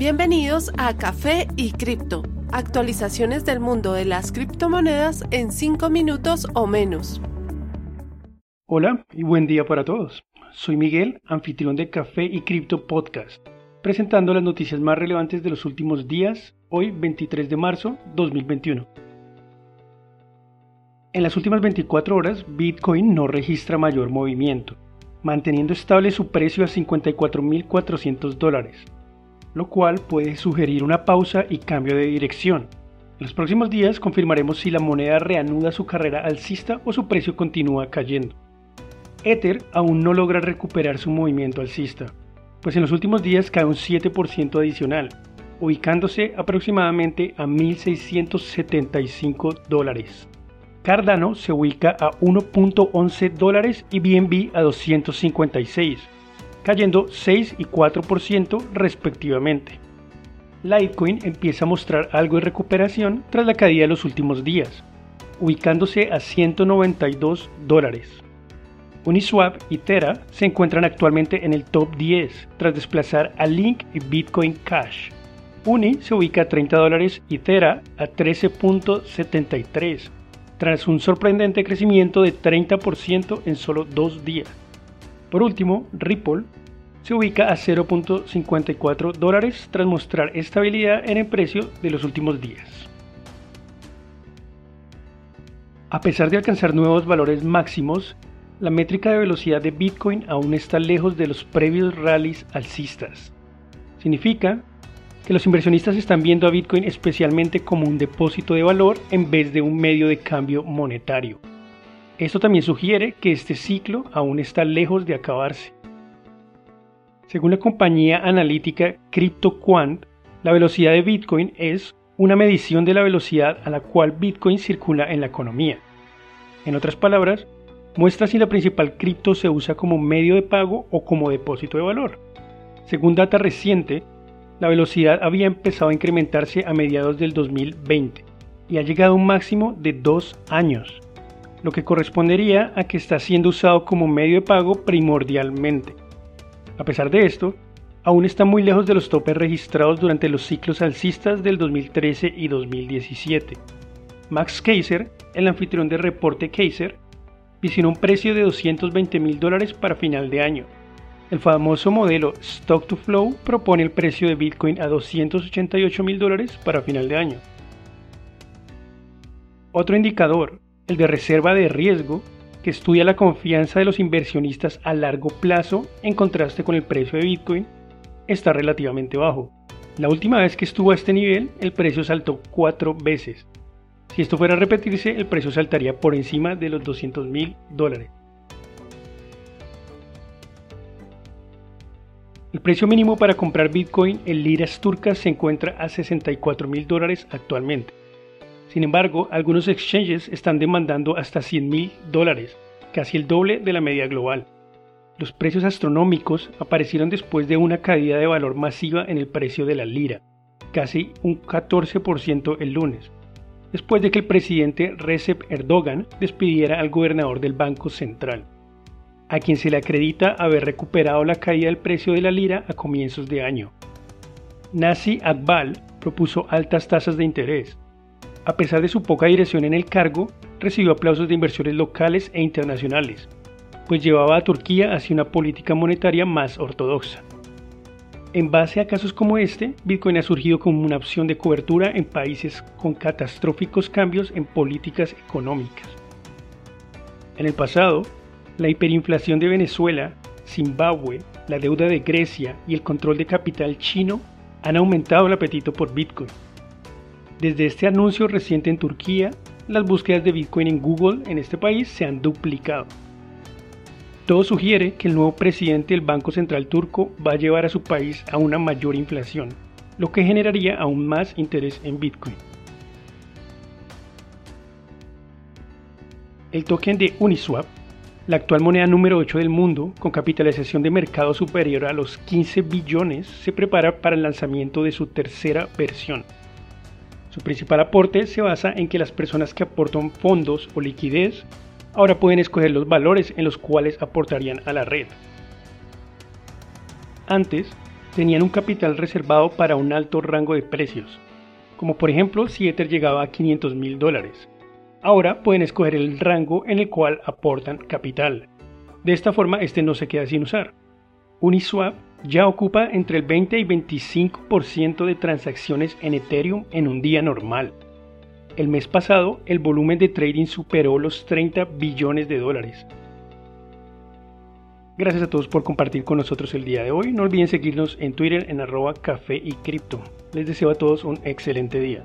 Bienvenidos a Café y Cripto, actualizaciones del mundo de las criptomonedas en 5 minutos o menos. Hola y buen día para todos. Soy Miguel, anfitrión de Café y Cripto Podcast, presentando las noticias más relevantes de los últimos días, hoy 23 de marzo 2021. En las últimas 24 horas, Bitcoin no registra mayor movimiento, manteniendo estable su precio a 54.400 dólares lo cual puede sugerir una pausa y cambio de dirección. En los próximos días confirmaremos si la moneda reanuda su carrera alcista o su precio continúa cayendo. Ether aún no logra recuperar su movimiento alcista, pues en los últimos días cae un 7% adicional, ubicándose aproximadamente a 1.675 dólares. Cardano se ubica a 1.11 dólares y BNB a 256 cayendo 6 y 4% respectivamente. Litecoin empieza a mostrar algo de recuperación tras la caída de los últimos días, ubicándose a 192 dólares. Uniswap y Terra se encuentran actualmente en el top 10 tras desplazar a Link y Bitcoin Cash. Uni se ubica a 30 dólares y Terra a 13.73 tras un sorprendente crecimiento de 30% en solo dos días. Por último, Ripple se ubica a 0.54 dólares tras mostrar estabilidad en el precio de los últimos días. A pesar de alcanzar nuevos valores máximos, la métrica de velocidad de Bitcoin aún está lejos de los previos rallies alcistas. Significa que los inversionistas están viendo a Bitcoin especialmente como un depósito de valor en vez de un medio de cambio monetario. Esto también sugiere que este ciclo aún está lejos de acabarse. Según la compañía analítica CryptoQuant, la velocidad de Bitcoin es una medición de la velocidad a la cual Bitcoin circula en la economía. En otras palabras, muestra si la principal cripto se usa como medio de pago o como depósito de valor. Según data reciente, la velocidad había empezado a incrementarse a mediados del 2020 y ha llegado a un máximo de dos años lo que correspondería a que está siendo usado como medio de pago primordialmente. A pesar de esto, aún está muy lejos de los topes registrados durante los ciclos alcistas del 2013 y 2017. Max Kaiser, el anfitrión del reporte Kaiser, visionó un precio de 220 mil dólares para final de año. El famoso modelo Stock to Flow propone el precio de Bitcoin a 288 mil dólares para final de año. Otro indicador, el de reserva de riesgo, que estudia la confianza de los inversionistas a largo plazo en contraste con el precio de Bitcoin, está relativamente bajo. La última vez que estuvo a este nivel, el precio saltó cuatro veces. Si esto fuera a repetirse, el precio saltaría por encima de los 200 mil dólares. El precio mínimo para comprar Bitcoin en liras turcas se encuentra a 64 mil dólares actualmente. Sin embargo, algunos exchanges están demandando hasta 100 mil dólares, casi el doble de la media global. Los precios astronómicos aparecieron después de una caída de valor masiva en el precio de la lira, casi un 14% el lunes, después de que el presidente Recep Erdogan despidiera al gobernador del Banco Central, a quien se le acredita haber recuperado la caída del precio de la lira a comienzos de año. Nasi Akbal propuso altas tasas de interés, a pesar de su poca dirección en el cargo, recibió aplausos de inversores locales e internacionales, pues llevaba a Turquía hacia una política monetaria más ortodoxa. En base a casos como este, Bitcoin ha surgido como una opción de cobertura en países con catastróficos cambios en políticas económicas. En el pasado, la hiperinflación de Venezuela, Zimbabue, la deuda de Grecia y el control de capital chino han aumentado el apetito por Bitcoin. Desde este anuncio reciente en Turquía, las búsquedas de Bitcoin en Google en este país se han duplicado. Todo sugiere que el nuevo presidente del Banco Central turco va a llevar a su país a una mayor inflación, lo que generaría aún más interés en Bitcoin. El token de Uniswap, la actual moneda número 8 del mundo, con capitalización de mercado superior a los 15 billones, se prepara para el lanzamiento de su tercera versión. Su principal aporte se basa en que las personas que aportan fondos o liquidez ahora pueden escoger los valores en los cuales aportarían a la red. Antes, tenían un capital reservado para un alto rango de precios, como por ejemplo si Ether llegaba a 500 mil dólares. Ahora pueden escoger el rango en el cual aportan capital. De esta forma, este no se queda sin usar. Uniswap ya ocupa entre el 20 y 25% de transacciones en Ethereum en un día normal. El mes pasado, el volumen de trading superó los 30 billones de dólares. Gracias a todos por compartir con nosotros el día de hoy. No olviden seguirnos en Twitter en arroba café y cripto. Les deseo a todos un excelente día.